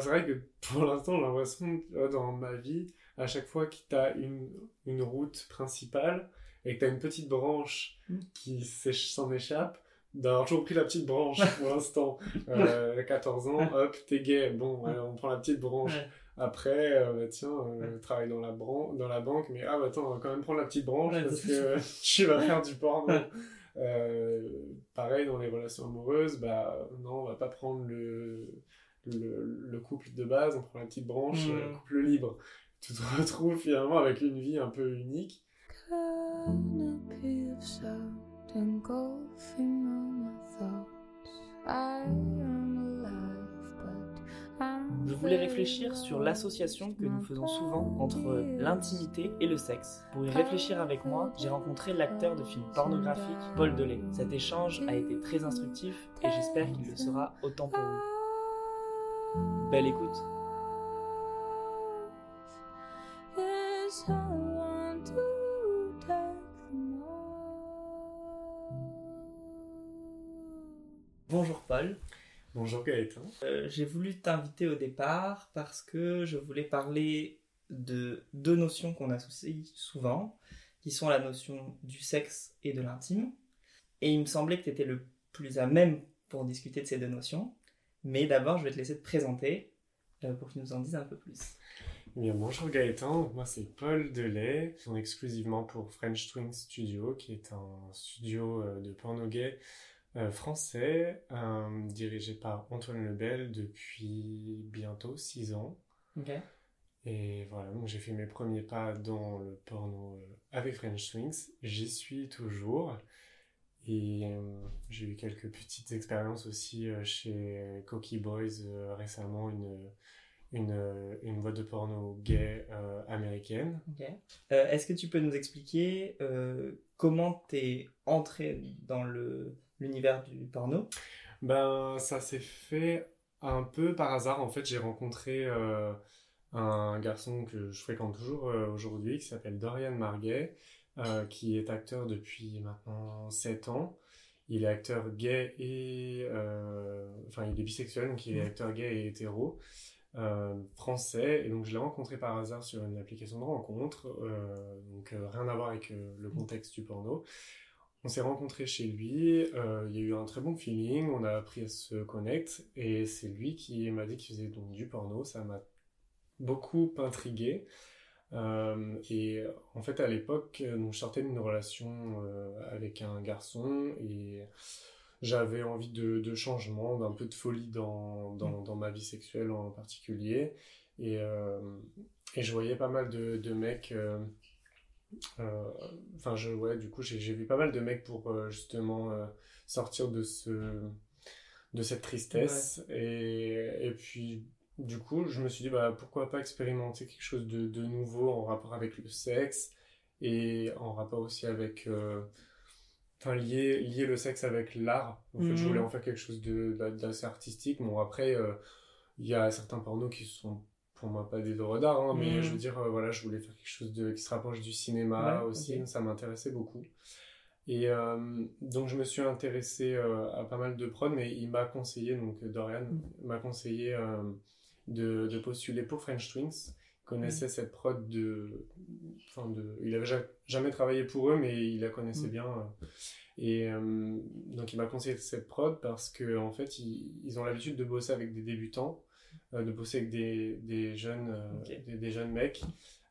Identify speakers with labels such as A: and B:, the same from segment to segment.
A: c'est vrai que pour l'instant, j'ai l'impression, euh, dans ma vie, à chaque fois que tu as une, une route principale et que tu as une petite branche
B: Mm.
A: qui s'en échappe, d'avoir toujours pris la petite branche pour l'instant. Euh, 14 ans, hop, t'es gay, bon, ouais, on prend la petite branche. Après, euh, bah, tiens, euh, travaille dans la, bran- dans la banque, mais ah bah attends, on va quand même prendre la petite branche parce que tu vas faire du porno. Euh, pareil, dans les relations amoureuses, bah non, on va pas prendre le, le, le couple de base, on prend la petite branche,
B: Mm.
A: euh, couple libre. Tu te retrouves finalement avec une vie un peu unique.
B: Je voulais réfléchir sur l'association que nous faisons souvent entre l'intimité et le sexe. Pour y réfléchir avec moi, j'ai rencontré l'acteur de films pornographiques Paul Delay. Cet échange a été très instructif et j'espère qu'il le sera autant pour vous. Belle écoute. Bonjour Paul.
A: Bonjour Gaëtan.
B: Euh, j'ai voulu t'inviter au départ parce que je voulais parler de deux notions qu'on associe souvent, qui sont la notion du sexe et de l'intime. Et il me semblait que tu étais le plus à même pour discuter de ces deux notions. Mais d'abord, je vais te laisser te présenter euh, pour que tu nous en dises un peu plus.
A: Eh Bien, bonjour Gaëtan, moi c'est Paul Delay, tourne exclusivement pour French Twin Studio, qui est un studio euh, de porno gay euh, français, euh, dirigé par Antoine Lebel depuis bientôt 6 ans.
B: Ok.
A: Et voilà, donc j'ai fait mes premiers pas dans le porno avec French Twins. J'y suis toujours. Et euh, j'ai eu quelques petites expériences aussi euh, chez Cocky Boys euh, récemment, une, une, une boîte de porno gay euh, américaine.
B: Ok. Euh, Est-ce que tu peux nous expliquer euh, comment t'es entré dans l'univers du porno?
A: Ben, ça s'est fait un peu par hasard. En fait, j'ai rencontré un garçon que je fréquente toujours aujourd'hui, qui s'appelle Dorian Marguet, euh, qui est acteur depuis maintenant 7 ans. Il est acteur gay et... euh, enfin, il est bisexuel, donc il est
B: Mhm.
A: acteur gay et hétéro. euh, français et donc je l'ai rencontré par hasard sur une application de rencontre donc rien à voir avec le contexte du porno on s'est rencontrés chez lui, euh, il y a eu un très bon feeling, on a appris à se connecter, et c'est lui qui m'a dit qu'il faisait donc du porno, ça m'a beaucoup intrigué. Euh, et en fait, à l'époque, euh, donc, je sortais d'une relation euh, avec un garçon, et j'avais envie de, de changement, d'un peu de folie dans, dans, dans ma vie sexuelle en particulier. Et, euh, et je voyais pas mal de, de mecs... Enfin, je, ouais, du coup, j'ai j'ai vu pas mal de mecs pour justement sortir de ce, de cette tristesse. Et, et puis, du coup, je me suis dit, bah, pourquoi pas expérimenter quelque chose de, de nouveau en rapport avec le sexe et en rapport aussi avec. euh, Enfin, lier, lier le sexe avec l'art. En fait, je
B: Mhm.
A: voulais en faire quelque chose d'assez artistique. Bon, après, euh, il y a certains pornos qui sont pour moi pas des œuvres d'art, hein, mais
B: Mhm.
A: je veux dire, euh, voilà, je voulais faire quelque chose de, qui se rapproche du cinéma
B: Ouais,
A: aussi, ça m'intéressait beaucoup. Et euh, donc je me suis intéressé euh, à pas mal de prod, mais il m'a conseillé, donc Dorian
B: Mhm.
A: m'a conseillé de, de postuler pour French Twins. Il connaissait cette prod de, enfin de, il avait ja- jamais travaillé pour eux, mais il la connaissait
B: Mhm.
A: bien. euh. Et euh, donc il m'a conseillé cette prod parce que en fait ils, ils ont l'habitude de bosser avec des débutants, euh, de bosser avec des, des jeunes, euh, des, des jeunes mecs,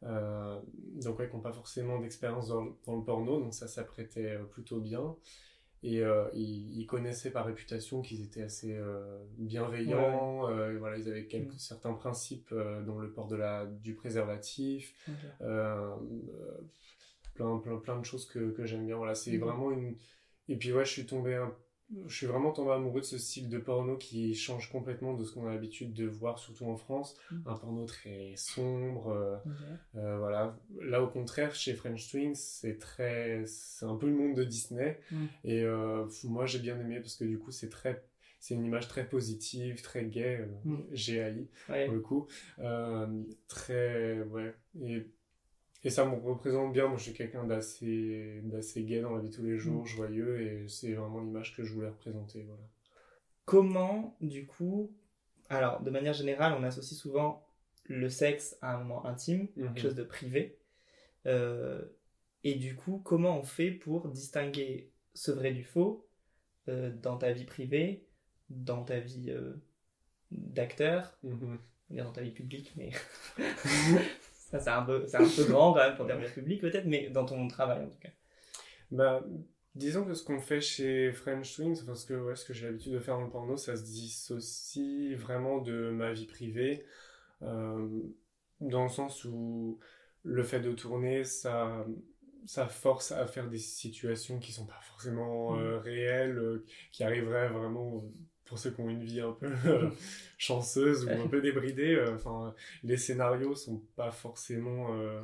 A: donc ouais, qui n'ont pas forcément d'expérience dans, le- dans le porno, donc ça s'apprêtait plutôt bien. Et euh, ils, ils connaissaient par réputation qu'ils étaient assez euh, bienveillants. euh, voilà, ils avaient quelques,
B: Mm.
A: certains principes dans le port de la, du préservatif. Plein, plein, plein de choses que, que j'aime bien. Voilà, c'est
B: Mhm.
A: vraiment une. Et puis, ouais, je suis tombé. un- Je suis vraiment tombé amoureux de ce style de porno qui change complètement de ce qu'on a l'habitude de voir, surtout en France.
B: Mhm.
A: Un porno très sombre. euh, euh, voilà. Là, au contraire, chez French Twins, c'est très. C'est un peu le monde de Disney.
B: Mhm.
A: Et euh, moi, j'ai bien aimé parce que du coup, c'est très. C'est une image très positive, très gay. GAI
B: Ouais.
A: pour le coup. Très, ouais. Et, et ça me représente bien. Moi, je suis quelqu'un d'assez, d'assez gay dans la vie de tous les jours,
B: Mm.
A: joyeux, et c'est vraiment l'image que je voulais représenter. Voilà.
B: Comment, du coup, Alors, de manière générale, on associe souvent le sexe à un moment intime,
A: Mhm.
B: quelque chose de privé. Euh, et du coup, comment on fait pour distinguer ce vrai du faux euh, dans ta vie privée, dans ta vie euh, d'acteur, dire dans ta vie publique, mais ça c'est un, peu, c'est un peu grand quand même pour dire vie publique peut-être, mais dans ton travail en tout cas.
A: Bah, disons que ce qu'on fait chez French Twins, parce que ouais, ce que j'ai l'habitude de faire dans le porno, ça se dissocie vraiment de ma vie privée, euh, dans le sens où le fait de tourner, ça, ça force à faire des situations qui sont pas forcément euh, réelles, euh, qui arriveraient vraiment pour ceux qui ont une vie un peu euh, chanceuse ou un peu débridée. euh, Enfin, les scénarios sont pas forcément euh,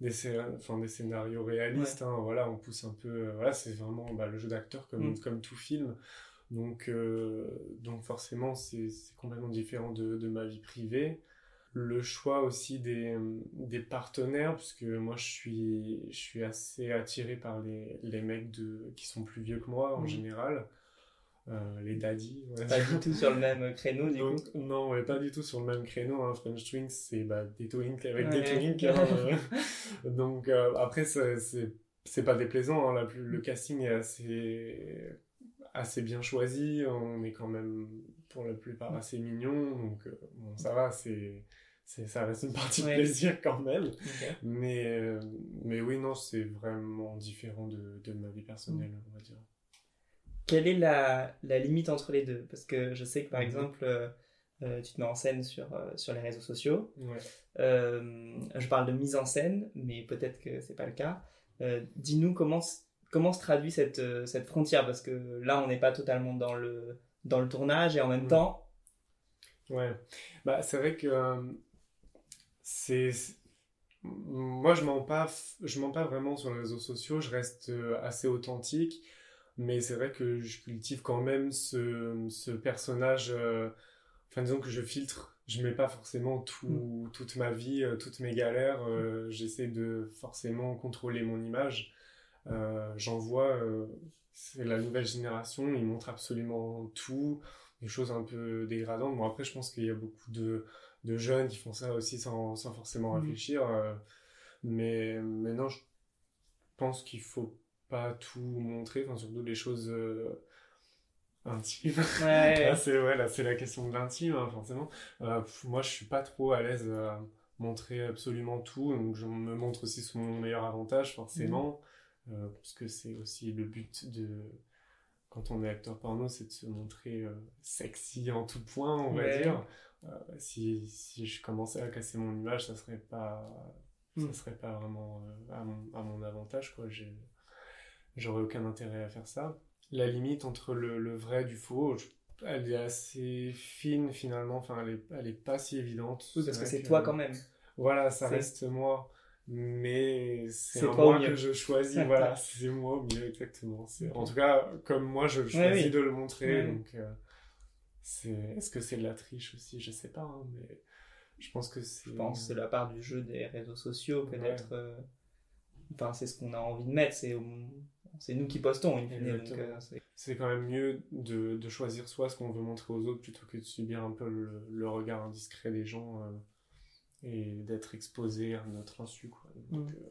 A: des, scé- enfin, des scénarios réalistes. hein, voilà, on pousse un peu. voilà, c'est vraiment bah, le jeu d'acteur comme,
B: Mm.
A: comme tout film. Donc, euh, donc forcément, c'est complètement différent de, de ma vie privée. Le choix aussi des, des partenaires, puisque moi je suis, je suis assez attiré par les, les mecs de, qui sont plus vieux que moi en
B: Mm.
A: général, Euh, les daddies.
B: Pas du tout sur le même créneau du coup.
A: Non, pas du tout sur le même créneau. Hein. French Twins, c'est bah, des twinks avec des twinks. hein, euh. Donc euh, après, c'est- pas déplaisant. hein. La plus- le casting est assez, assez bien choisi. On est quand même, pour la plupart, assez mignons. Donc euh, bon, ça va, c'est ça reste une partie de plaisir quand même. Mais oui, non, c'est vraiment différent de, de ma vie personnelle, on va dire.
B: Quelle est la, la limite entre les deux? Parce que je sais que par
A: Mhm.
B: exemple, euh, euh, tu te mets en scène sur, euh, sur les réseaux sociaux.
A: Ouais.
B: Euh, je parle de mise en scène, mais peut-être que c'est pas le cas. Dis-nous comment, se traduit cette, cette frontière Parce que là, on n'est pas totalement dans le, dans le tournage et en même temps,
A: Ouais, bah c'est vrai que c'est moi je mens pas je mens pas vraiment sur les réseaux sociaux, je reste assez authentique, mais c'est vrai que je cultive quand même ce, ce personnage euh, enfin disons que je filtre, je mets pas forcément tout, toute ma vie, euh, toutes mes galères, euh, j'essaie de forcément contrôler mon image. J'en vois c'est la nouvelle génération, ils montrent absolument tout des choses un peu dégradantes. Bon, après, je pense qu'il y a beaucoup de, de jeunes qui font ça aussi sans, sans forcément
B: Mhm.
A: réfléchir. mais, mais non, je pense qu'il faut pas tout montrer, enfin, surtout les choses euh, intimes.
B: ouais,
A: Là, c'est ouais, la question de l'intime, hein, forcément. Euh, moi, je suis pas trop à l'aise à montrer absolument tout, donc je me montre aussi sous mon meilleur avantage, forcément, euh, parce que c'est aussi le but de quand on est acteur porno, c'est de se montrer sexy en tout point, on va
B: Ouais.
A: dire. Si, si je commençais à casser mon image, ça serait pas,
B: Mm.
A: ça serait pas vraiment à, mon, à mon avantage, quoi. J'ai- J'aurais aucun intérêt à faire ça. La limite entre le, le vrai et du faux, je- elle est assez fine finalement, enfin elle est, elle est pas si évidente.
B: Oui, parce que c'est toi quand même.
A: Voilà, ça reste moi, mais c'est un moi que je choisis, voilà, c'est moi au mieux, exactement. En tout cas, comme moi je choisis
B: oui.
A: de le montrer, donc euh, c'est... est-ce que c'est de la triche aussi? Je sais pas, hein, mais je pense que c'est...
B: Je pense que c'est la part du jeu des réseaux sociaux, peut-être. euh, Enfin, c'est ce qu'on a envie de mettre. C'est c'est nous qui postons, in fine, euh, c'est-
A: quand même mieux de, de choisir soi ce qu'on veut montrer aux autres plutôt que de subir un peu le, le regard indiscret des gens euh, et d'être exposé à notre insu. Quoi. Donc,
B: Mm.
A: euh,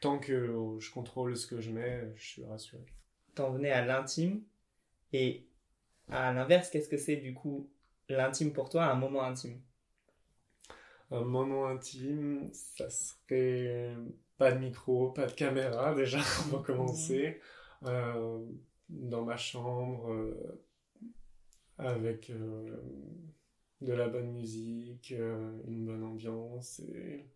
A: tant que je contrôle ce que je mets, je suis rassuré.
B: t'en venais à l'intime. Et à l'inverse, qu'est-ce que c'est du coup l'intime pour toi, un moment intime?
A: Un moment intime, ça serait pas de micro, pas de caméra déjà, on va commencer. Euh, dans ma chambre, euh, avec euh, de la bonne musique, une bonne ambiance et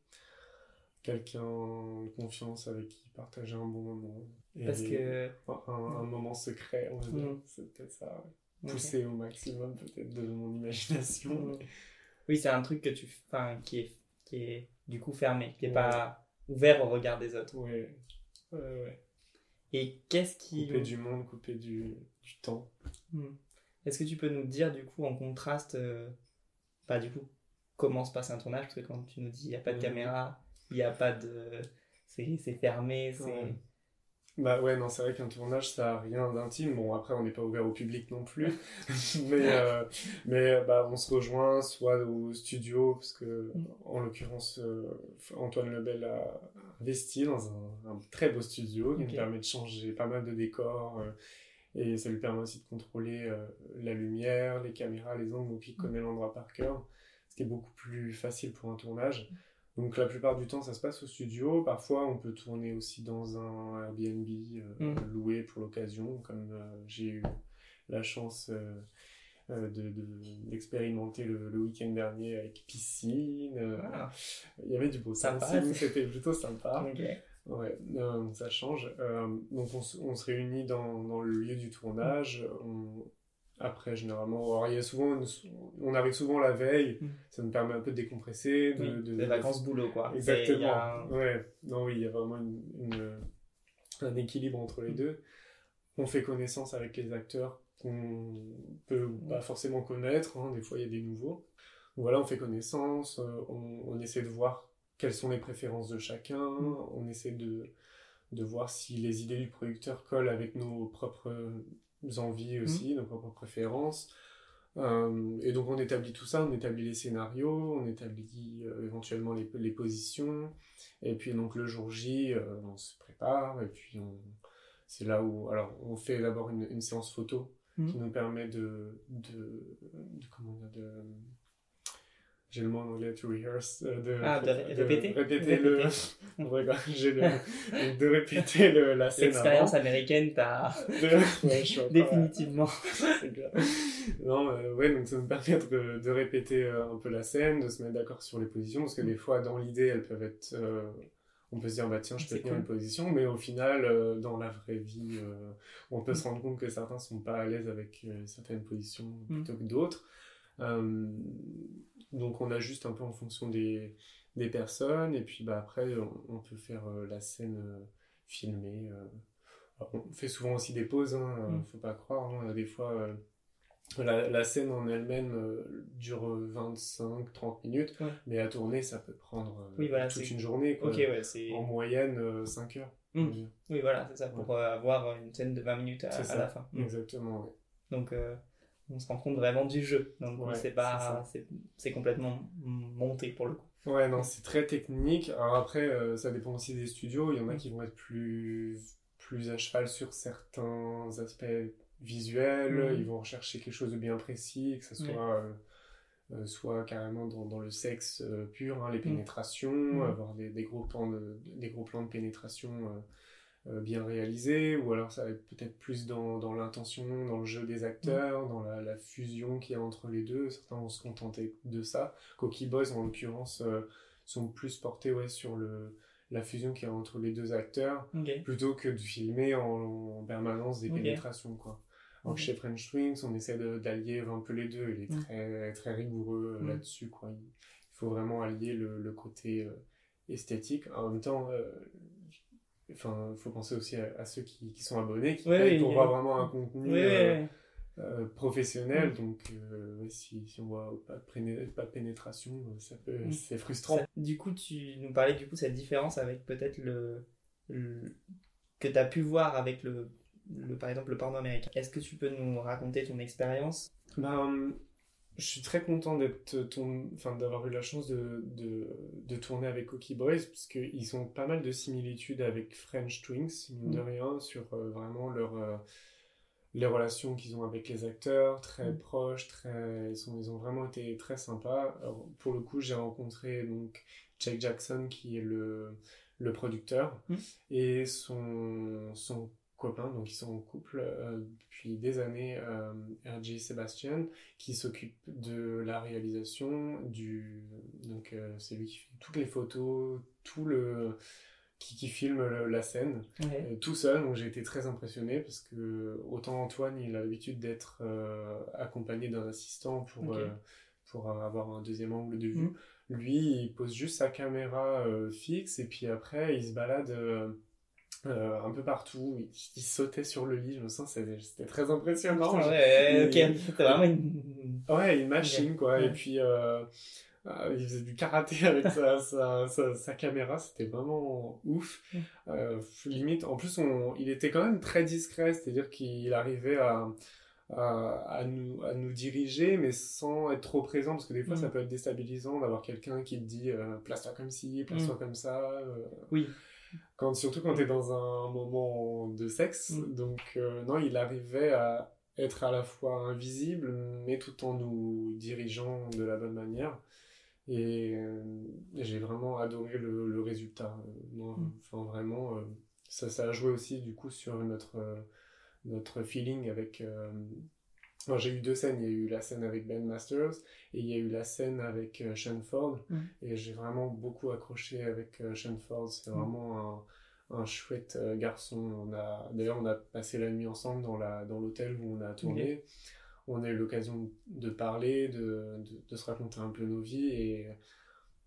A: quelqu'un de confiance avec qui partager un bon moment. Et
B: Parce que.
A: un, un moment secret, on va dire.
B: Mm.
A: C'est peut-être ça. ouais. Pousser au maximum peut-être de mon imagination.
B: Mm. Oui, c'est un truc que tu, enfin, qui est, qui est du coup fermé, qui est
A: Ouais.
B: pas ouvert au regard des autres.
A: Ouais. Ouais, ouais.
B: Et qu'est-ce qui,
A: Couper du monde, couper du, du temps.
B: Hmm. Est-ce que tu peux nous dire du coup en contraste, euh, bah du coup, comment se passe un tournage? Parce que quand tu nous dis il n'y a pas de caméra, il n'y a pas de, c'est c'est fermé, c'est.
A: Bah ouais, non, c'est vrai qu'un tournage, ça a rien d'intime. Bon, après, on n'est pas ouvert au public non plus. mais euh, mais bah, on se rejoint soit au studio, parce que, en l'occurrence, euh, Antoine Lebel a investi dans un, un très beau studio qui nous permet de changer pas mal de décors. euh, et ça lui permet aussi de contrôler euh, la lumière, les caméras, les angles, donc il connaît l'endroit par cœur, ce qui est beaucoup plus facile pour un tournage. Donc la plupart du temps, ça se passe au studio. Parfois, on peut tourner aussi dans un Airbnb euh,
B: Mm.
A: loué pour l'occasion, comme euh, j'ai eu la chance euh, de- de- d'expérimenter le, le week-end dernier avec piscine.
B: Ah,
A: Il y avait du beau temps c'était plutôt sympa. Ouais, ça change. Donc on, se- on se réunit dans, dans le lieu du tournage. On- après, généralement, alors, il y a souvent une- on arrive souvent la veille.
B: Mm.
A: Ça nous permet un peu de décompresser. De,
B: Oui,
A: de-
B: des vacances boulot, quoi.
A: Exactement.
B: a un-
A: Ouais. Non, oui, il y a vraiment une, une- un équilibre entre les
B: Mm.
A: deux. On fait connaissance avec les acteurs qu'on peut
B: Mm.
A: pas forcément connaître. hein. Des fois, il y a des nouveaux. Donc voilà, on fait connaissance. euh, on, on essaie de voir quelles sont les préférences de chacun.
B: Mm.
A: On essaie de, de voir si les idées du producteur collent avec nos propres envies aussi, nos propres préférences. Euh, et donc on établit tout ça, on établit les scénarios, on établit euh, éventuellement les, les positions, et puis donc le jour J, euh, on se prépare, et puis on... c'est là où... Alors on fait d'abord une, une séance photo qui
B: Mhm.
A: nous permet de... de, de comment dire, de... J'ai le mot en anglais, to rehearse, euh, de,
B: Ah, de ré- répéter
A: répéter le...
B: Répéter.
A: J'ai le... de répéter le, la scène
B: L'expérience américaine, t'as
A: ouais,
B: définitivement.
A: clair. Non, euh, ouais, donc ça nous permet de, de répéter euh, un peu la scène, de se mettre d'accord sur les positions, parce que des fois, dans l'idée, elles peuvent être. euh, on peut se dire, bah tiens, je peux
B: C'est
A: tenir
B: cool.
A: une position, mais au final, euh, dans la vraie vie, euh, on peut se rendre compte que certains sont pas à l'aise avec euh, certaines positions
B: Mm.
A: plutôt que d'autres. Euh, donc on ajuste un peu en fonction des, des personnes, et puis bah, après, on, on peut faire euh, la scène euh, filmée. euh. On fait souvent aussi des pauses, hein, euh,
B: Mm.
A: faut pas croire. hein, des fois, euh, la, la scène en elle-même euh, dure 25-30 minutes,
B: Ouais.
A: mais à tourner, ça peut prendre euh,
B: Oui, voilà,
A: toute une journée. Quoi.
B: Ouais.
A: En moyenne, 5 heures.
B: Mm. Oui, voilà, c'est ça, pour euh, avoir une scène de 20 minutes à, la fin. Mm.
A: Exactement.
B: Donc, euh, on se rend compte vraiment du jeu. Donc,
A: Ouais,
B: c'est pas. C'est complètement monté pour le coup.
A: Ouais, non, c'est très technique. Alors après, euh, ça dépend aussi des studios. Il y en a
B: Mm.
A: qui vont être plus, plus à cheval sur certains aspects visuels.
B: Mhm.
A: Ils vont rechercher quelque chose de bien précis, que ce soit,
B: Ouais.
A: euh, euh, soit carrément dans, dans le sexe euh, pur, hein, les
B: Mm.
A: pénétrations, avoir des, des gros plans de, des gros plans de pénétration bien réalisés, ou alors ça va être peut-être plus dans, dans l'intention, dans le jeu des acteurs, dans la, la fusion qu'il y a entre les deux. Certains vont se contenter de ça. Cookie Boys, en l'occurrence, euh, sont plus portés ouais, sur le, la fusion qu'il y a entre les deux acteurs, plutôt que de filmer en, en permanence des pénétrations. Quoi. Alors que
B: Ok.
A: chez French Twins, on essaie d'allier un peu les deux. Il est très, très rigoureux euh, là-dessus. Quoi. Il, faut vraiment allier le, le côté euh, esthétique. En même temps, euh, Enfin, faut penser aussi à, à ceux qui, qui sont abonnés, qui
B: Ouais,
A: pour vraiment un contenu euh, euh, professionnel.
B: Mm.
A: Donc, euh, si, si on voit pas de, préné- pas de pénétration, ça peut,
B: Mm.
A: c'est frustrant.
B: Ça- Du coup, tu nous parlais du coup cette différence avec peut-être le, le- que tu as pu voir avec le, le par exemple le porno américain. Est-ce que tu peux nous raconter ton expérience?
A: Ben, je suis très content d'être ton... enfin, d'avoir eu la chance de, de, de tourner avec Cookie Boys, parce qu'ils ont pas mal de similitudes avec French Twins, mine de
B: Mm.
A: rien, sur euh, vraiment leur, euh, les relations qu'ils ont avec les acteurs, très
B: Mm.
A: proches, très... Ils, sont, ils ont vraiment été très sympas. Alors, pour le coup, j'ai rencontré donc Jake Jackson, qui est le, le producteur,
B: Mm.
A: et son, son donc ils sont en couple euh, depuis des années, euh, RJ Sebastian, qui s'occupe de la réalisation du donc euh, c'est lui qui fait toutes les photos tout le qui, qui filme le- la scène
B: Ouais.
A: euh, tout seul donc j'ai été très impressionné parce que autant Antoine il a l'habitude d'être euh, accompagné d'un assistant pour euh, pour avoir un deuxième angle de vue
B: Mhm.
A: lui il pose juste sa caméra fixe et puis après il se balade euh, un peu partout, il, il sautait sur le lit, je me sens, c'était très impressionnant.
B: Putain, ouais, c'était vraiment une.
A: Ouais, une machine, quoi.
B: Ouais.
A: Et puis, euh, euh, il faisait du karaté avec sa, sa, sa, sa caméra, c'était vraiment ouf.
B: Mm.
A: Limite, en plus, on, il était quand même très discret, c'est-à-dire qu'il arrivait à, à, à nous, à nous diriger, mais sans être trop présent, parce que des fois,
B: Mm.
A: ça peut être déstabilisant d'avoir quelqu'un qui te dit euh, place-toi comme ci, place-toi comme ça. euh,
B: Oui.
A: Quand, surtout quand tu es dans un moment de sexe.
B: Mm.
A: Donc, euh, non, il arrivait à être à la fois invisible, mais tout en nous dirigeant de la bonne manière. Et euh, j'ai vraiment adoré le, le résultat. Non,
B: Mm.
A: Enfin, vraiment, euh, ça, ça a joué aussi du coup sur notre, notre feeling avec. J'ai eu deux scènes. Il y a eu la scène avec Ben Masters et il y a eu la scène avec euh, Sean Ford.
B: Mm.
A: Et j'ai vraiment beaucoup accroché avec euh, Sean Ford. C'est
B: Mm.
A: vraiment un, un chouette euh, garçon. On a, d'ailleurs, on a passé la nuit ensemble dans, la, dans l'hôtel où on a tourné. On a eu l'occasion de parler, de, de, de se raconter un peu nos vies. Et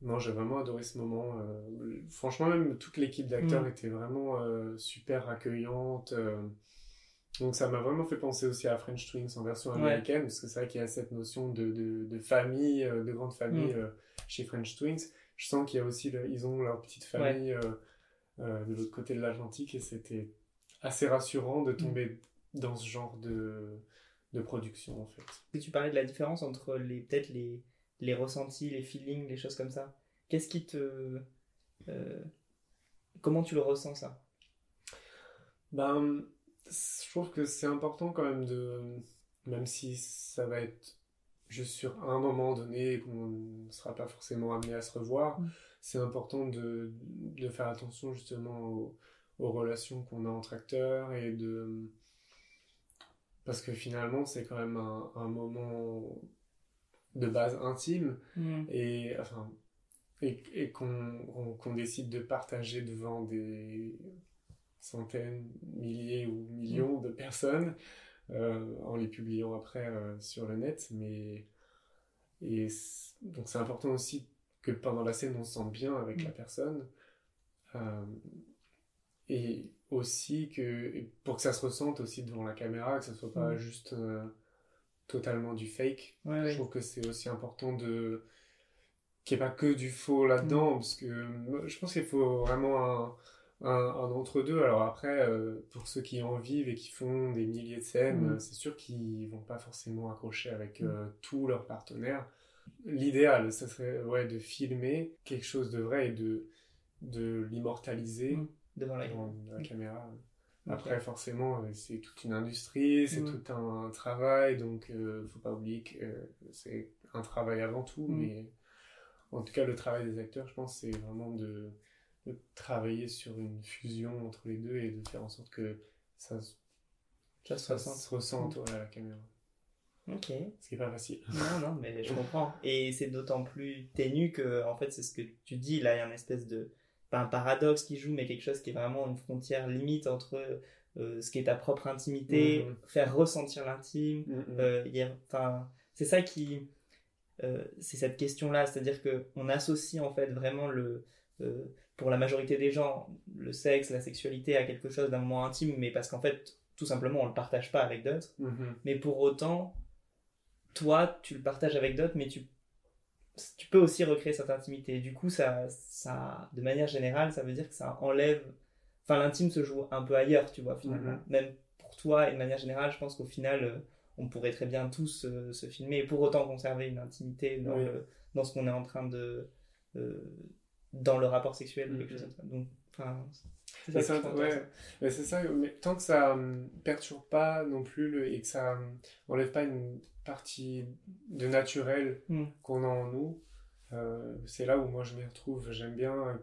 A: non, j'ai vraiment adoré ce moment. euh, franchement, même toute l'équipe d'acteurs
B: Mm.
A: était vraiment euh, super accueillante. Donc ça m'a vraiment fait penser aussi à French Twins en version
B: Ouais.
A: américaine, parce que c'est vrai qu'il y a cette notion de, de, de famille, euh, de grande famille
B: Mm.
A: euh, chez French Twins. Je sens qu'il y a aussi, le- ils ont leur petite famille euh, euh, de l'autre côté de l'Atlantique, et c'était assez rassurant de tomber dans ce genre de, de production en fait.
B: Et tu parlais de la différence entre les peut-être les, les ressentis, les feelings, les choses comme ça. Qu'est-ce qui te... euh, comment tu le ressens ça?
A: Ben, je trouve que c'est important quand même de, même si ça va être juste sur un moment donné et qu'on ne sera pas forcément amené à se revoir,
B: Mm.
A: c'est important de, de faire attention justement aux, aux relations qu'on a entre acteurs et de... Parce que finalement, c'est quand même un, un moment de base intime et enfin et, et qu'on on- qu'on décide de partager devant des centaines, milliers ou millions de personnes euh, en les publiant après euh, sur le net mais et donc c'est important aussi que pendant la scène on se sente bien avec
B: Mm.
A: la personne Euh, et aussi que pour que ça se ressente aussi devant la caméra que ça soit pas
B: Mm.
A: juste totalement du fake
B: Ouais,
A: je
B: ouais.
A: trouve que c'est aussi important de qu'il n'y ait pas que du faux là-dedans,
B: Mm.
A: parce que je pense qu'il faut vraiment un, un, un entre-deux. Alors après, euh, pour ceux qui en vivent et qui font des milliers de scènes,
B: Mm.
A: euh, c'est sûr qu'ils vont pas forcément accrocher avec euh, tous leurs partenaires. L'idéal, ça serait ouais, de filmer quelque chose de vrai et de, de l'immortaliser
B: Mm. devant la Mm.
A: caméra. Après, forcément, euh, c'est toute une industrie, c'est
B: Mm.
A: tout un travail, donc euh, faut pas oublier que c'est un travail avant tout,
B: Mm.
A: mais en tout cas, le travail des acteurs, je pense, c'est vraiment de, de travailler sur une fusion entre les deux et de faire en sorte que ça, se-
B: Ça
A: ça
B: ressent.
A: se ressente ouais, à la caméra.
B: Ok.
A: Ce qui est pas facile.
B: Non, non, mais je comprends. Et c'est d'autant plus ténu que, en fait, c'est ce que tu dis. Là, il y a une espèce de. Pas un paradoxe qui joue, mais quelque chose qui est vraiment une frontière limite entre euh, ce qui est ta propre intimité,
A: Mhm.
B: faire ressentir l'intime.
A: Mm, mm.
B: euh, c'est ça qui. euh, c'est cette question-là. C'est-à-dire qu'on associe, en fait, vraiment le. euh, pour la majorité des gens, le sexe, la sexualité à quelque chose d'un moment intime, mais parce qu'en fait, tout simplement, on le partage pas avec d'autres.
A: Mhm.
B: Mais pour autant, toi, tu le partages avec d'autres, mais tu, tu peux aussi recréer cette intimité. Du coup, ça, ça, de manière générale, ça veut dire que ça enlève. Enfin, l'intime se joue un peu ailleurs, tu vois, finalement.
A: Mhm.
B: Même pour toi, et de manière générale, je pense qu'au final, euh, on pourrait très bien tous euh, se filmer et pour autant conserver une intimité dans,
A: Oui.
B: le- dans ce qu'on est en train de. euh, dans le rapport sexuel ou quelque
A: Mhm.
B: chose comme ça. Donc, enfin. C'est ça
A: ça,
B: que je trouve
A: ouais,
B: intéressant.
A: mais c'est ça, mais tant que ça hum, perturbe pas non plus le- et que ça hum, enlève pas une partie de naturel
B: Mm.
A: qu'on a en nous, euh, c'est là où moi je m'y retrouve. J'aime bien,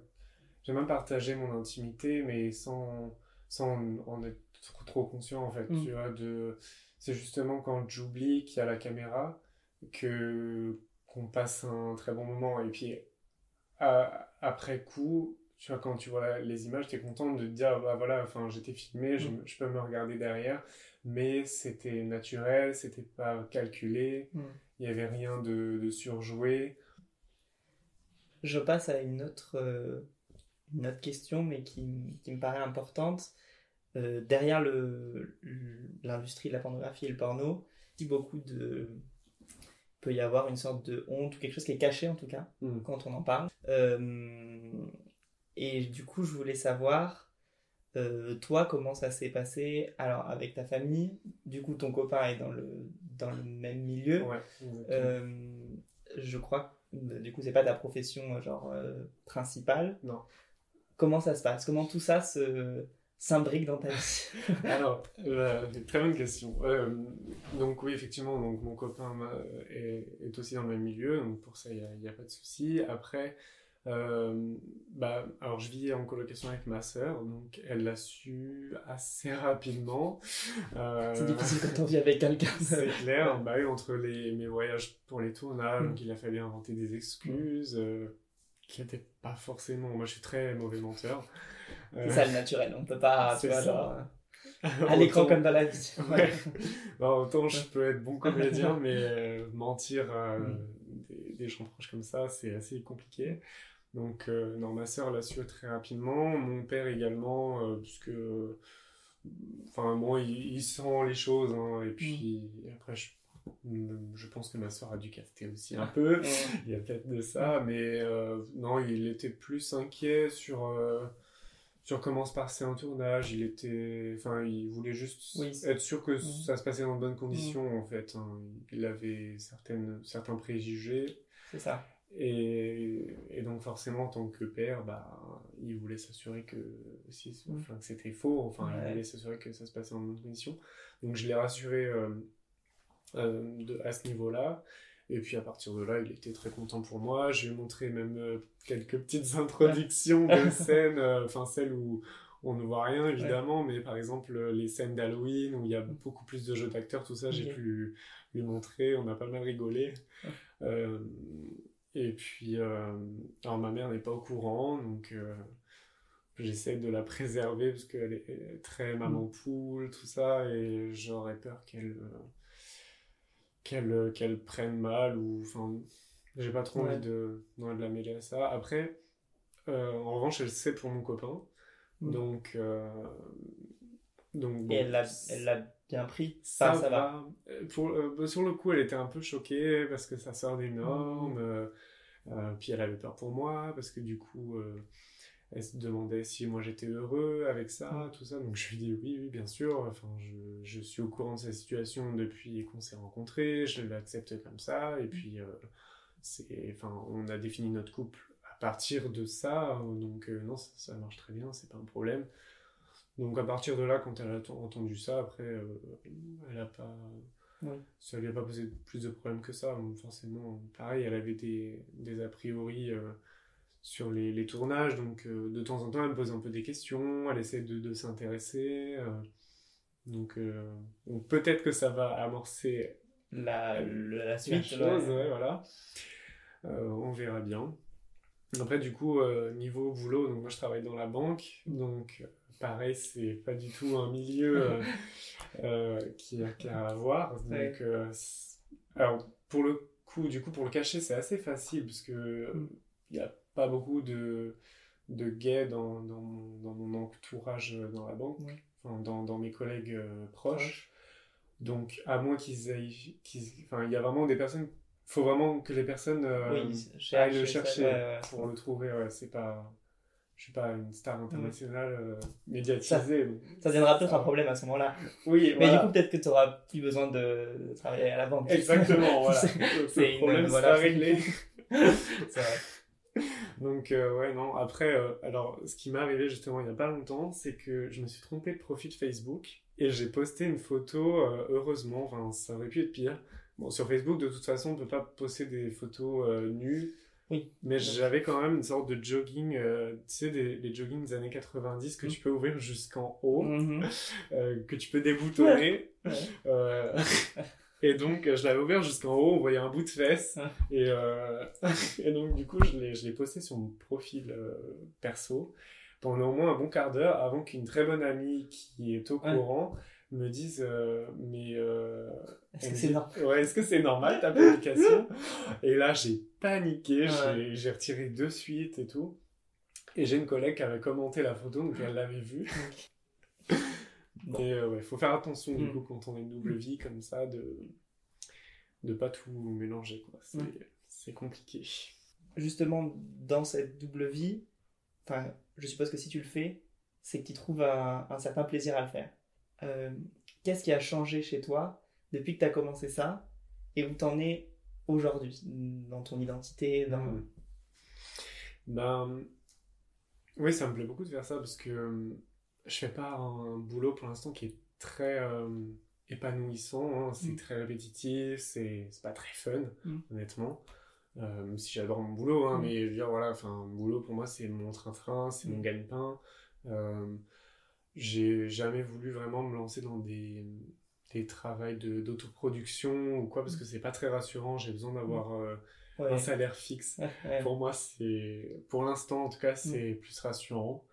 A: j'aime bien partager mon intimité, mais sans, sans en être trop, trop conscient en fait.
B: Mm.
A: Tu vois, de, c'est justement quand j'oublie qu'il y a la caméra que qu'on passe un très bon moment. Et puis après coup, tu vois, quand tu vois les images, tu es content de te dire, bah voilà, enfin, j'étais filmé, je,
B: Mm.
A: je peux me regarder derrière, mais c'était naturel, c'était pas calculé,
B: Mm.
A: il y avait rien de, de surjoué.
B: Je passe à une autre, euh, une autre question, mais qui, me paraît importante. Euh, derrière le- le- l'industrie de la pornographie et le porno, il y a beaucoup de, peut y avoir une sorte de honte ou quelque chose qui est caché en tout cas
A: Mm.
B: quand on en parle. Euh, et du coup, je voulais savoir, euh, toi, comment ça s'est passé alors avec ta famille? Du coup, ton copain est dans le, dans le même milieu.
A: Ouais.
B: Euh, je crois que du coup, c'est pas ta profession genre principale.
A: Non.
B: Comment ça se passe? Comment tout ça se s'imbrique dans ta vie
A: Alors, euh, très bonne question. Euh, donc oui, effectivement, donc mon copain m'a- est, est aussi dans le même milieu, donc pour ça, il n'y a, pas de souci. Après, euh, bah, alors je vis en colocation avec ma sœur, donc elle l'a su assez rapidement. Euh,
B: C'est difficile quand on vit avec quelqu'un.
A: C'est clair, bah oui, entre les, mes voyages pour les tournages,
B: Mm.
A: donc il a fallu inventer des excuses euh, qui n'étaient pas forcément... Moi, je suis très mauvais menteur. Euh,
B: C'est ça le naturel, on peut pas, tu
A: C'est
B: vois,
A: ça.
B: genre, euh, à l'écran comme dans la vie.
A: Ouais. Bah, autant je peux être bon comédien, mais euh, mentir à
B: Mm.
A: des, des gens proches comme ça, c'est assez compliqué. Donc, euh, non, ma sœur l'a su très rapidement, mon père également, euh, puisque, enfin, bon, il, il sent les choses, hein, et puis après, je, je pense que ma sœur a dû capter aussi un peu.
B: Ouais.
A: Il y a peut-être de ça, mais euh, non, il était plus inquiet sur, sur comment se passait un tournage. Il était, enfin, il voulait juste
B: Oui.
A: être sûr que
B: Mhm.
A: ça se passait dans de bonnes conditions, en fait. hein. Il avait certaines, certains préjugés.
B: C'est ça.
A: Et, et donc forcément, en tant que père, bah, il voulait s'assurer que, si,
B: Mm.
A: enfin, que c'était faux, enfin, il voulait s'assurer que ça se passait dans de bonnes conditions. Donc je l'ai rassuré euh, euh, de, à ce niveau-là. Et puis à partir de là, il était très content pour moi. Je lui ai montré même euh, quelques petites introductions de scènes, euh, enfin celles où on ne voit rien évidemment, mais par exemple euh, les scènes d'Halloween où il y a beaucoup plus de jeux d'acteurs, tout ça, j'ai pu lui, lui montrer. On a pas mal rigolé. Euh, et puis, alors ma mère n'est pas au courant, donc j'essaie de la préserver parce qu'elle est très maman poule, tout ça, et j'aurais peur qu'elle qu'elle euh, qu'elle prenne mal ou enfin, j'ai pas trop
B: Ouais.
A: envie de, ouais, de la mêler à ça. Après, euh, en revanche, elle sait pour mon copain,
B: Mm.
A: donc euh, donc
B: Et
A: bon,
B: elle l'a, elle l'a bien pris?
A: ça,
B: ça va.
A: va. Pour, euh, bah, sur le coup, elle était un peu choquée parce que ça sort des normes. euh, puis elle avait peur pour moi parce que du coup, euh, elle se demandait si moi j'étais heureux avec ça, tout ça. Donc je lui dis oui, oui, bien sûr. Enfin, je, je suis au courant de sa situation depuis qu'on s'est rencontrés. Je l'accepte comme ça. Et puis, euh, c'est, enfin, on a défini notre couple à partir de ça. Donc euh, non, ça, ça marche très bien, c'est pas un problème. Donc à partir de là, quand elle a entendu ça, après, euh, elle a pas, ça lui a pas posé plus de problèmes que ça. Donc, forcément, pareil, elle avait des, des a priori euh, sur les, les tournages, donc euh, de temps en temps, elle me pose un peu des questions, elle essaie de, de s'intéresser. euh, donc, euh, donc peut-être que ça va amorcer
B: La, suite.
A: chose,
B: ouais.
A: ouais, voilà. On verra bien. Après, du coup, euh, niveau boulot, donc moi je travaille dans la banque, donc pareil, c'est pas du tout un milieu euh, euh, qui a qu'à à voir. Donc, alors, pour le coup, du coup, pour le cacher, c'est assez facile parce que
B: Mm.
A: il n'y a pas beaucoup de, de gays dans, dans, mon, dans mon entourage euh, dans la banque,
B: Ouais.
A: enfin, dans, dans mes collègues euh, proches. Donc, à moins qu'ils aillent. Enfin, il y a vraiment des personnes. faut vraiment que les personnes euh,
B: Oui,
A: aillent le
B: chercher,
A: pour le trouver. Ouais, c'est pas. Je suis pas une star internationale euh, médiatisée.
B: Ça deviendra peut-être un problème à ce moment-là.
A: Oui,
B: Mais
A: voilà.
B: du coup, peut-être que tu auras plus besoin de, travailler à la banque.
A: Exactement, voilà.
B: C'est-
A: Le- problème
B: voilà.
A: sera réglé.
B: C'est vrai.
A: Donc, euh, ouais, non. Après, euh, alors, ce qui m'est arrivé justement il n'y a pas longtemps, c'est que je me suis trompé de profil Facebook et j'ai posté une photo, euh, heureusement, enfin, ça aurait pu être pire. Bon, sur Facebook, de toute façon, on peut pas poster des photos nues.
B: Oui.
A: Mais j'avais quand même une sorte de jogging, euh, tu sais, des, les joggings des années 90 que
B: Mm.
A: tu peux ouvrir jusqu'en haut,
B: Mhm.
A: euh, que tu peux déboutonner.
B: Ouais.
A: Euh, et donc, je l'avais ouvert jusqu'en haut, on voyait un bout de fesse. Et, euh, et donc, du coup, je l'ai, je l'ai posté sur mon profil euh, perso pendant au moins un bon quart d'heure avant qu'une très bonne amie qui est au
B: Ouais.
A: courant me dise euh, Mais. euh,
B: Est-ce que c'est normal
A: Ouais, est-ce que c'est normal ta publication? Et là, j'ai paniqué,
B: Ouais.
A: j'ai, j'ai retiré de suite et tout. Et j'ai une collègue qui avait commenté la photo, donc elle l'avait vue. Et euh, ouais, faut faire attention du
B: Mm.
A: coup quand on a une double vie comme ça de de pas tout mélanger, quoi. C'est, c'est compliqué.
B: Justement, dans cette double vie, enfin, je suppose que si tu le fais, c'est que tu trouves un, un certain plaisir à le faire. Euh, Qu'est-ce qui a changé chez toi depuis que tu as commencé ça et où t'en es aujourd'hui dans ton identité dans...
A: Mm. Ben, oui, ça me plaît beaucoup de faire ça parce que euh, je fais pas un boulot pour l'instant qui est très euh, épanouissant. hein. C'est
B: Mm.
A: très répétitif, c'est pas très fun,
B: Mm.
A: honnêtement. Euh, même si j'adore mon boulot, hein,
B: Mm.
A: mais je veux dire, voilà, enfin, mon boulot pour moi c'est mon train-train, c'est mon gagne-pain. Euh, j'ai jamais voulu vraiment me lancer dans des, des travails de- d'autoproduction ou quoi parce que c'est pas très rassurant. J'ai besoin d'avoir euh,
B: Ouais.
A: un salaire fixe.
B: Ouais.
A: Pour moi, c'est, pour l'instant en tout cas, c'est plus rassurant.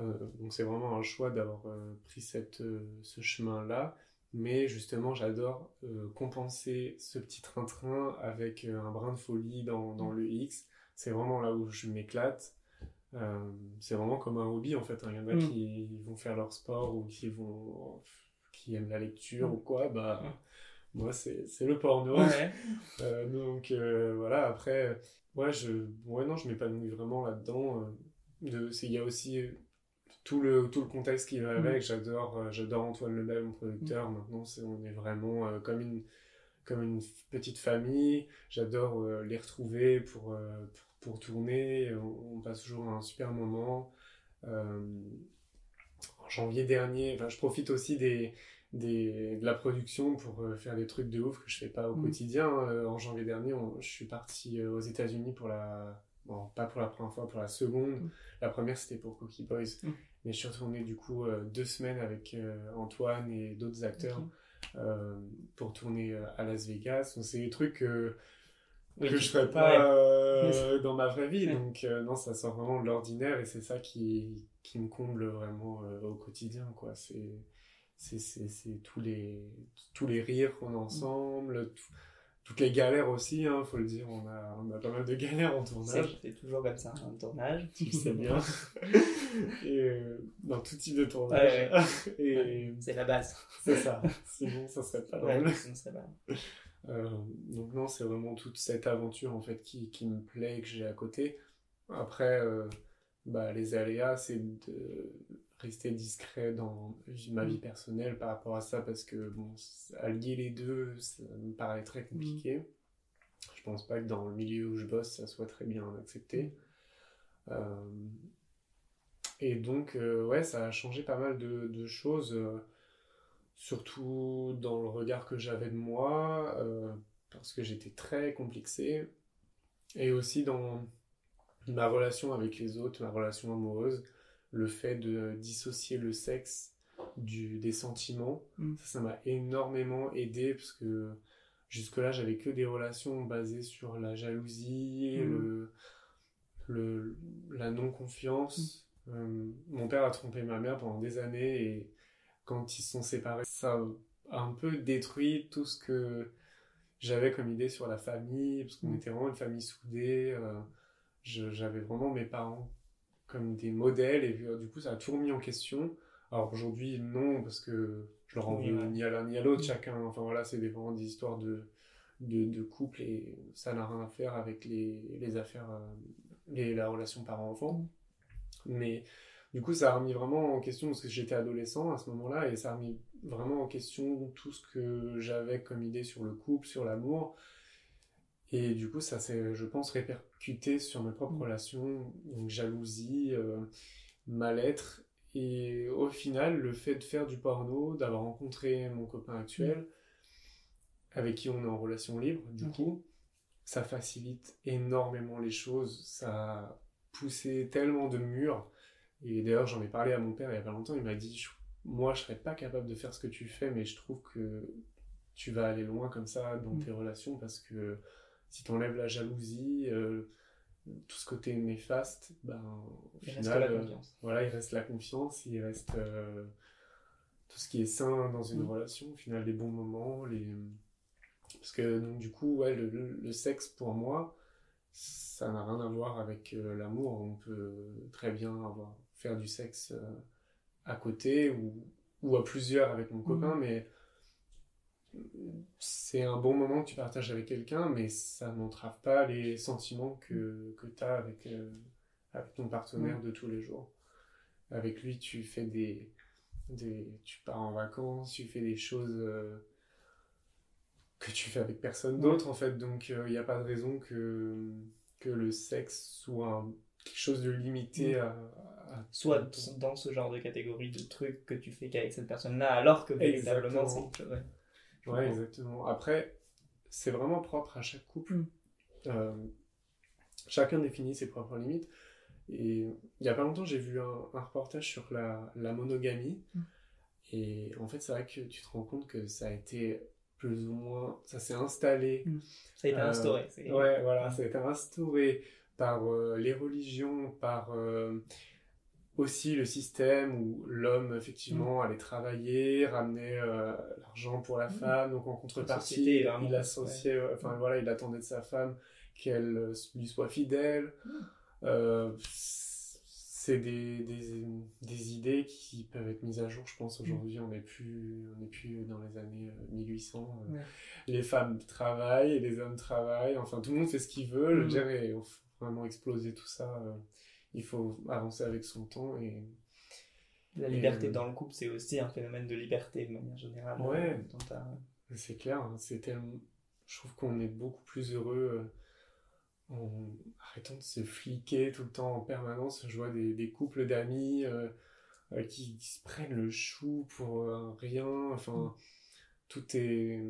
A: Euh, donc c'est vraiment un choix d'avoir euh, pris cette, euh, ce chemin-là. Mais justement, j'adore compenser ce petit train-train avec un brin de folie dans, dans le X. C'est vraiment là où je m'éclate. Euh, c'est vraiment comme un hobby en fait. hein. Il y en a
B: Mm.
A: qui vont faire leur sport ou qui vont qui aiment la lecture
B: Mm.
A: ou quoi. Bah,
B: Mm.
A: moi, c'est le porno.
B: Ouais.
A: Euh, donc euh, voilà, après, ouais, je, ouais, non, je m'épanouis vraiment là-dedans. euh, de, c'est- il y a aussi tout le, tout le contexte qui va
B: Mhm.
A: avec. J'adore, euh, j'adore Antoine Lebel, mon producteur. Maintenant, c'est, on est vraiment euh, comme une, comme une petite famille. J'adore euh, les retrouver pour, euh, pour, pour tourner. On, on passe toujours un super moment. En janvier dernier, je profite aussi des, des, de la production pour faire des trucs de ouf que je fais pas au
B: Mm.
A: quotidien. Euh, en janvier dernier, on- je suis parti aux États-Unis pour la. Bon, pas pour la première fois, pour la seconde.
B: Mm.
A: La première, c'était pour Cookie Boys.
B: Mm.
A: Mais je suis retourné du coup euh, deux semaines avec euh, Antoine et d'autres acteurs euh, pour tourner à Las Vegas. C'est des trucs que je ferais pas
B: ouais.
A: dans ma vraie vie.
B: Ouais.
A: Donc non, ça sort vraiment de l'ordinaire et c'est ça qui, qui me comble vraiment au quotidien. quoi. C'est c'est c'est- c'est tous les tous les rires qu'on a ensemble, tout- toutes les galères aussi, hein, faut le dire. On a on a pas mal de galères en tournage.
B: c'est toujours comme ça, un tournage.
A: Tu le sais bien. et euh, dans tout type de tournage.
B: Ouais,
A: et
B: C'est la base.
A: c'est ça. Sinon, ça serait pas drôle.
B: Ouais, sinon, c'est pas-
A: Euh, donc non, c'est vraiment toute cette aventure en fait qui, qui me plaît et que j'ai à côté. Après, euh, bah, les aléas, c'est de rester discret dans ma vie personnelle par rapport à ça parce que bon, allier les deux, ça me paraît très compliqué. Je pense pas que dans le milieu où je bosse, ça soit très bien accepté. Euh, et donc, euh, ouais, ça a changé pas mal de, de choses. euh, surtout dans le regard que j'avais de moi, parce que j'étais très complexé, et aussi dans ma relation avec les autres, ma relation amoureuse, le fait de dissocier le sexe du, des sentiments,
B: Mm.
A: ça m'a énormément aidé, parce que jusque-là, j'avais que des relations basées sur la jalousie,
B: Mm.
A: le, le, la non-confiance. Euh, mon père a trompé ma mère pendant des années, et quand ils se sont séparés, ça a un peu détruit tout ce que j'avais comme idée sur la famille, parce qu'on
B: Mm.
A: était vraiment une famille soudée. euh, j'avais vraiment mes parents comme des modèles, et euh, du coup, ça a tout remis en question. Alors aujourd'hui, non, parce que je leur en veux ni à l'un ni à l'autre, chacun. Enfin voilà, c'est des- vraiment des histoires de, de, de couple, et ça n'a rien à faire avec les, les affaires, euh, les, la relation parent-enfant. Mais du coup, ça a remis vraiment en question, parce que j'étais adolescent à ce moment-là, et ça a remis vraiment en question tout ce que j'avais comme idée sur le couple, sur l'amour. Et du coup, ça s'est, je pense, répercuté sur mes propres
B: Mm.
A: relations, donc jalousie, euh, mal-être. Et au final, le fait de faire du porno, d'avoir rencontré mon copain actuel, avec qui on est en relation libre, du coup, ça facilite énormément les choses. Ça a poussé tellement de murs. Et d'ailleurs, j'en ai parlé à mon père il y a pas longtemps. Il m'a dit Moi, je serais pas capable de faire ce que tu fais, mais je trouve que tu vas aller loin comme ça dans
B: Mm.
A: tes relations parce que si tu enlèves la jalousie, euh, tout ce côté néfaste, ben, au
B: Il reste
A: final,
B: la
A: euh,
B: confiance.
A: voilà, il reste la confiance, il reste euh, tout ce qui est sain dans une
B: Mm.
A: relation, au final, les bons moments, les... Parce que, donc, du coup, ouais, le, le- le sexe, pour moi, ça n'a rien à voir avec euh, l'amour. On peut très bien avoir, faire du sexe euh, à côté ou, ou à plusieurs avec mon copain, mais c'est un bon moment que tu partages avec quelqu'un, mais ça n'entrave pas les sentiments que, que tu as avec, euh, avec ton partenaire de tous les jours. Avec lui, tu fais des, des. Tu pars en vacances, tu fais des choses euh, que tu fais avec personne d'autre, en fait. Donc, il n'y a pas de raison que, que le sexe soit un- quelque chose de limité à. à-
B: Soit dans ce genre de catégorie de trucs que tu fais qu'avec cette personne-là, alors que véritablement, c'est. ouais.
A: Ouais, exactement. Après, c'est vraiment propre à chaque couple.
B: Mm.
A: Euh, chacun définit ses propres limites. Et il y a pas longtemps, j'ai vu un, un reportage sur la, la monogamie.
B: Mm.
A: Et en fait, c'est vrai que tu te rends compte que ça a été plus ou moins. Ça s'est installé.
B: Ça a été
A: Euh,
B: instauré. c'est-
A: Ouais, voilà, ça a été instauré par euh, les religions, par euh, aussi le système où l'homme, effectivement, allait travailler, ramenait euh, l'argent pour la
B: Mm.
A: femme, donc en contrepartie, il associait, enfin
B: Ouais.
A: voilà, il attendait de sa femme qu'elle euh, lui soit fidèle.
B: Mm.
A: Euh, c'est des, des, des idées qui peuvent être mises à jour, je pense. Aujourd'hui, on n'est plus, on n'est plus dans les années euh, 1800. euh,
B: Ouais.
A: Les femmes travaillent et les hommes travaillent. Enfin, tout le monde fait ce qu'il veut. Je dire, et faut vraiment exploser tout ça. Il faut avancer avec son temps. Et
B: La liberté
A: euh,
B: dans le couple, c'est aussi un phénomène de liberté de manière générale.
A: Ouais.
B: dans ta-
A: c'est clair, hein, c'est tellement... je trouve qu'on est beaucoup plus heureux euh, en arrêtant de se fliquer tout le temps en permanence. Je vois des, des couples d'amis euh, euh, qui, qui se prennent le chou pour rien. Enfin, tout est.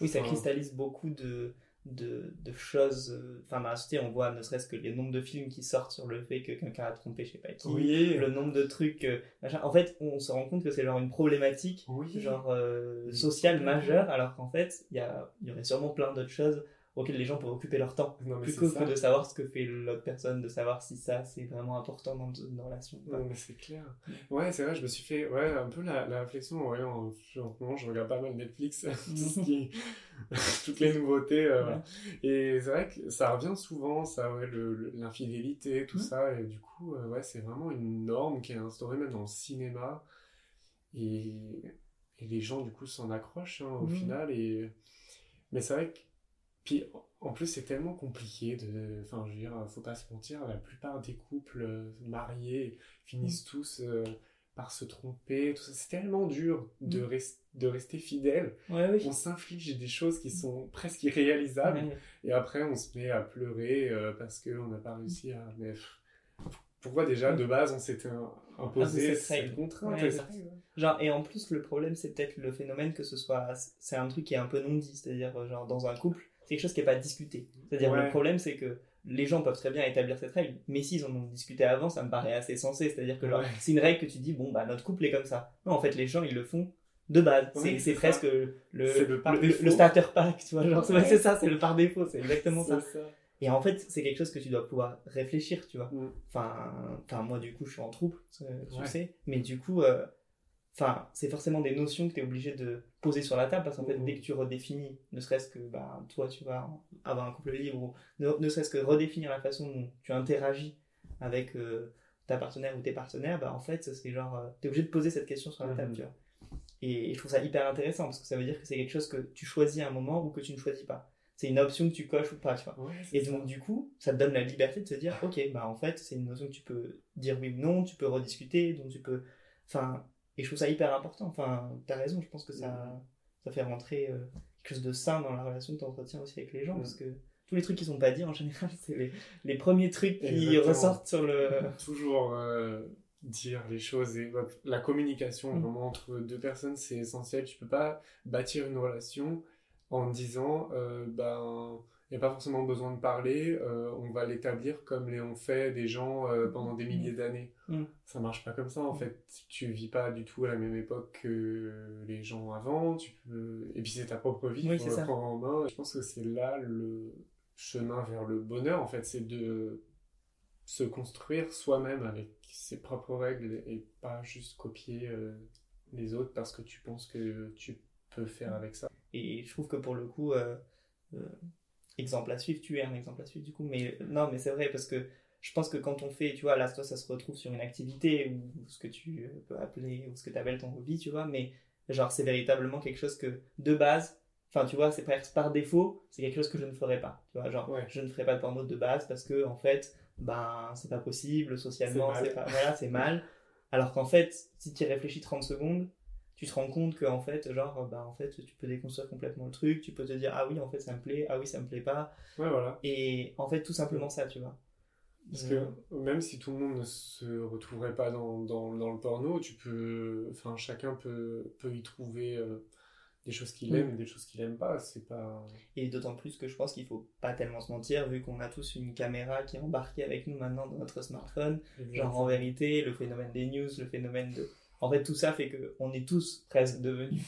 B: Oui, ça
A: Enfin,
B: cristallise beaucoup de, de, de choses. euh, Enfin, dans la société, on voit ne serait-ce que les nombres de films qui sortent sur le fait que quelqu'un a trompé, je sais pas qui.
A: Oui,
B: Le nombre de trucs. euh, machin. En fait, on se rend compte que c'est genre une problématique
A: oui.
B: genre euh, sociale majeure, alors qu'en fait, il y, a, il y aurait sûrement plein d'autres choses auxquelles les gens pourraient occuper leur temps.
A: Non,
B: Plutôt que
A: ça.
B: de savoir ce que fait l'autre personne, de savoir si ça c'est vraiment important dans une relation.
A: Non, mais c'est clair. Ouais, c'est vrai, je me suis fait ouais, un peu la, la réflexion. Ouais, en, en ce moment, je regarde pas mal Netflix, tout ce qui- toutes les nouveautés. euh,
B: Ouais.
A: Et c'est vrai que ça revient souvent, ça, l'infidélité, tout ça. Et du coup, euh, ouais, c'est vraiment une norme qui est instaurée même dans le cinéma. Et, et les gens, du coup, s'en accrochent hein, au
B: Mhm.
A: final. Et... Mais c'est vrai que. Puis, en plus, c'est tellement compliqué de. Enfin, je veux dire, faut pas se mentir, la plupart des couples euh, mariés finissent tous euh, par se tromper. Tout ça. C'est tellement dur de, res- de rester fidèle.
B: Ouais, oui.
A: On s'inflige des choses qui sont presque irréalisables.
B: Ouais.
A: Et après, on se met à pleurer euh, parce qu'on n'a pas réussi à. Mais pff, pourquoi déjà, de base, on s'était imposé
B: cette
A: cette, contrainte?
B: Genre, et en plus, le problème, c'est peut-être le phénomène que ce soit. C'est un truc qui est un peu non dit, c'est-à-dire, genre, dans un couple, c'est quelque chose qui n'est pas discuté. C'est-à-dire,
A: Ouais.
B: le problème, c'est que les gens peuvent très bien établir cette règle, mais s'ils en ont discuté avant, ça me paraît assez sensé. C'est-à-dire que,
A: Ouais.
B: c'est une règle que tu dis, bon, bah, notre couple est comme ça. Non, en fait, les gens, ils le font de base.
A: Ouais,
B: c'est presque le,
A: le
B: le, le starter pack, tu vois. Genre, c'est-
A: Ouais.
B: c'est ça, c'est le par défaut, c'est exactement ça. Et en fait, c'est quelque chose que tu dois pouvoir réfléchir, tu vois.
A: Mm.
B: Enfin, enfin, moi, du coup, je suis en trouble, euh, tu sais. Mais du coup, euh, enfin, c'est forcément des notions que tu es obligé de poser sur la table parce qu'en fait,
A: Mhm.
B: dès que tu redéfinis, ne serait-ce que bah, toi, tu vas avoir un couple libre, ou ne, ne serait-ce que redéfinir la façon dont tu interagis avec euh, ta partenaire ou tes partenaires, bah, en fait, c'est genre, tu es obligé de poser cette question sur la table,
A: Mhm.
B: tu vois. Et, et je trouve ça hyper intéressant parce que ça veut dire que c'est quelque chose que tu choisis à un moment ou que tu ne choisis pas. C'est une option que tu coches ou pas, tu vois.
A: Ouais,
B: Et
A: ça.
B: donc, du coup, ça te donne la liberté de se dire, ok, bah en fait, c'est une notion que tu peux dire oui ou non, tu peux rediscuter, donc tu peux. Enfin, et je trouve ça hyper important. Enfin, t'as raison, je pense que ça, ça fait rentrer euh, quelque chose de sain dans la relation que tu entretiens aussi avec les gens,
A: Mm.
B: parce que tous les trucs qui sont pas dits en général, c'est les, les premiers trucs qui
A: Exactement.
B: ressortent sur le.
A: toujours euh, dire les choses et la communication
B: Mm.
A: vraiment entre deux personnes c'est essentiel tu peux pas bâtir une relation en disant euh, ben il n'y a pas forcément besoin de parler euh, on va l'établir comme les ont fait des gens euh, pendant des milliers d'années
B: Mm.
A: ça marche pas comme ça en
B: Mm.
A: fait tu vis pas du tout à la même époque que les gens avant tu peux et puis c'est ta propre vie
B: Oui,
A: faut
B: ça.
A: prendre en main je pense que c'est là le chemin vers le bonheur en fait c'est de se construire soi-même avec ses propres règles et pas juste copier euh, les autres parce que tu penses que tu peux faire avec ça.
B: Et je trouve que pour le coup, euh, euh, exemple à suivre, tu es un exemple à suivre du coup. Mais non, mais c'est vrai parce que je pense que quand on fait, tu vois, là, toi, ça se retrouve sur une activité ou ce que tu peux appeler, ou ce que tu appelles ton hobby, tu vois. Mais Genre, c'est véritablement quelque chose que, de base, enfin, tu vois, c'est presque par défaut, c'est quelque chose que je ne ferais pas. Tu vois, genre,
A: Ouais.
B: je ne ferais pas de porno de base parce que, en fait, ben, c'est pas possible, socialement,
A: C'est
B: pas, voilà, c'est mal. Alors qu'en fait, si tu y réfléchis 30 secondes, tu te rends compte que, en fait, genre, ben, en fait, tu peux déconstruire complètement le truc, tu peux te dire, ah oui, en fait, ça me plaît, ah oui, ça me plaît pas.
A: Ouais, voilà.
B: Et en fait, tout simplement ça, tu vois.
A: Parce
B: Euh,
A: que même si tout le monde ne se retrouverait pas dans, dans, dans le porno, tu peux, enfin, chacun peut, peut y trouver euh, des choses qu'il
B: Oui.
A: aime et des choses qu'il aime pas. C'est pas.
B: Et d'autant plus que je pense qu'il faut pas tellement se mentir, vu qu'on a tous une caméra qui est embarquée avec nous maintenant dans notre smartphone. Genre en vérité, le phénomène des news, le phénomène de... En fait, tout ça fait que on est tous presque devenus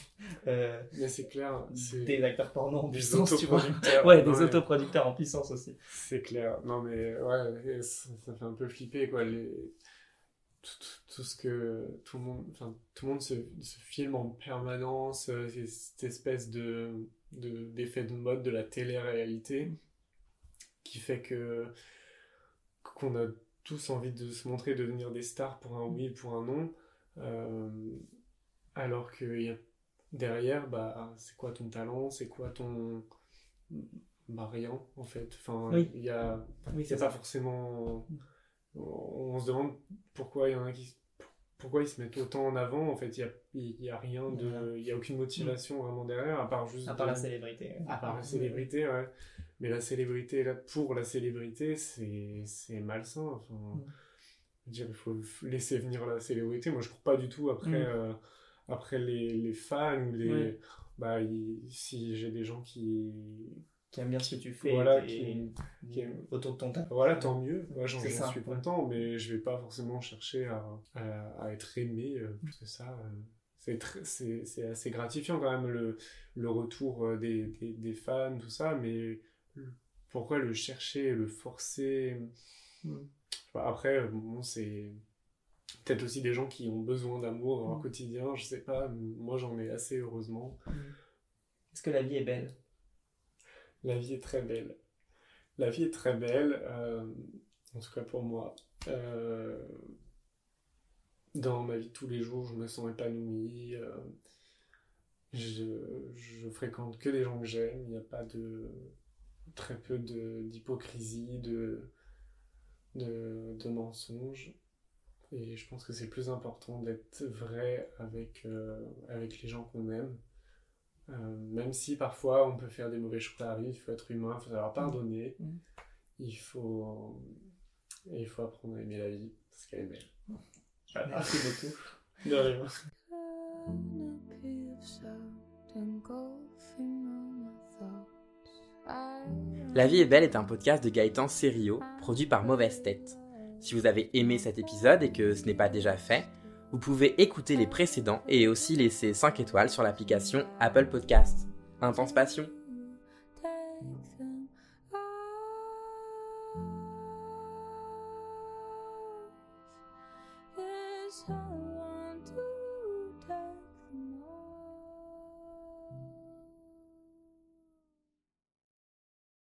B: euh,
A: c'est clair,
B: des acteurs porno en
A: des
B: puissance, tu vois. Ouais, des
A: Ouais,
B: autoproducteurs en puissance aussi.
A: C'est clair. Non, mais ouais, ça, ça fait un peu flipper, quoi. Les... Tout, tout- tout ce que tout le monde, enfin, tout le monde se, se filme en permanence, euh, cette espèce de, de, d'effet de mode de la télé-réalité qui fait que qu'on a tous envie de se montrer, de devenir des stars pour un oui, pour un non, alors que y a, derrière, bah, c'est quoi ton talent, c'est quoi ton bah rien en fait? Enfin,
B: Oui.
A: il y a,
B: Oui,
A: c'est
B: c'est
A: pas forcément. On, on se demande pourquoi il y en a qui, pourquoi ils se mettent autant en avant. En fait, il y a, il y a rien de, il y a aucune motivation vraiment derrière, à part juste.
B: À part
A: de-
B: la célébrité.
A: à part la célébrité, ouais. Mais la célébrité, là, pour la célébrité, c'est, c'est malsain. Enfin,
B: Mm.
A: Dire, il faut laisser venir la célébrité. Moi, je cours pas du tout après,
B: Mm.
A: euh, après les, les fans ou les.
B: Ouais.
A: Bah, si j'ai des gens qui.
B: Qui aime bien ce que tu fais.
A: Voilà,
B: et
A: qui, qui aiment-
B: autour de ton tas.
A: Voilà, tant mieux. Moi, j'en suis
B: ouais.
A: content, mais je vais pas forcément chercher à, à, à être aimé euh, plus que ça. euh. C'est tr- c'est c'est assez gratifiant quand même le, le retour euh, des, des, des fans, tout ça, mais pourquoi le chercher, le forcer?
B: Mm.
A: Pas, Après, euh, bon, c'est peut-être aussi des gens qui ont besoin d'amour dans leur
B: Mm.
A: quotidien, je sais pas. Moi, j'en ai assez, heureusement.
B: Est-ce que la vie est belle?
A: La vie est très belle. La vie est très belle, euh, en tout cas pour moi. Euh, dans ma vie de tous les jours, je me sens épanoui. euh, je, je fréquente que des gens que j'aime. Il n'y a pas de très peu de d'hypocrisie, de, de de mensonges. Et je pense que c'est plus important d'être vrai avec euh, avec les gens qu'on aime. Euh, même si parfois on peut faire des mauvais choix, ça arrive, il faut être humain, il faut savoir pardonner,
B: Mhm.
A: il faut et il faut apprendre à aimer la vie parce qu'elle est belle.
B: Merci beaucoup.
A: De rien.
C: La vie est belle est un podcast de Gaëtan Serio, produit par Mauvaise Tête. Si vous avez aimé cet épisode et que ce n'est pas déjà fait, vous pouvez écouter les précédents et aussi laisser 5 étoiles sur l'application Apple Podcast. Intense passion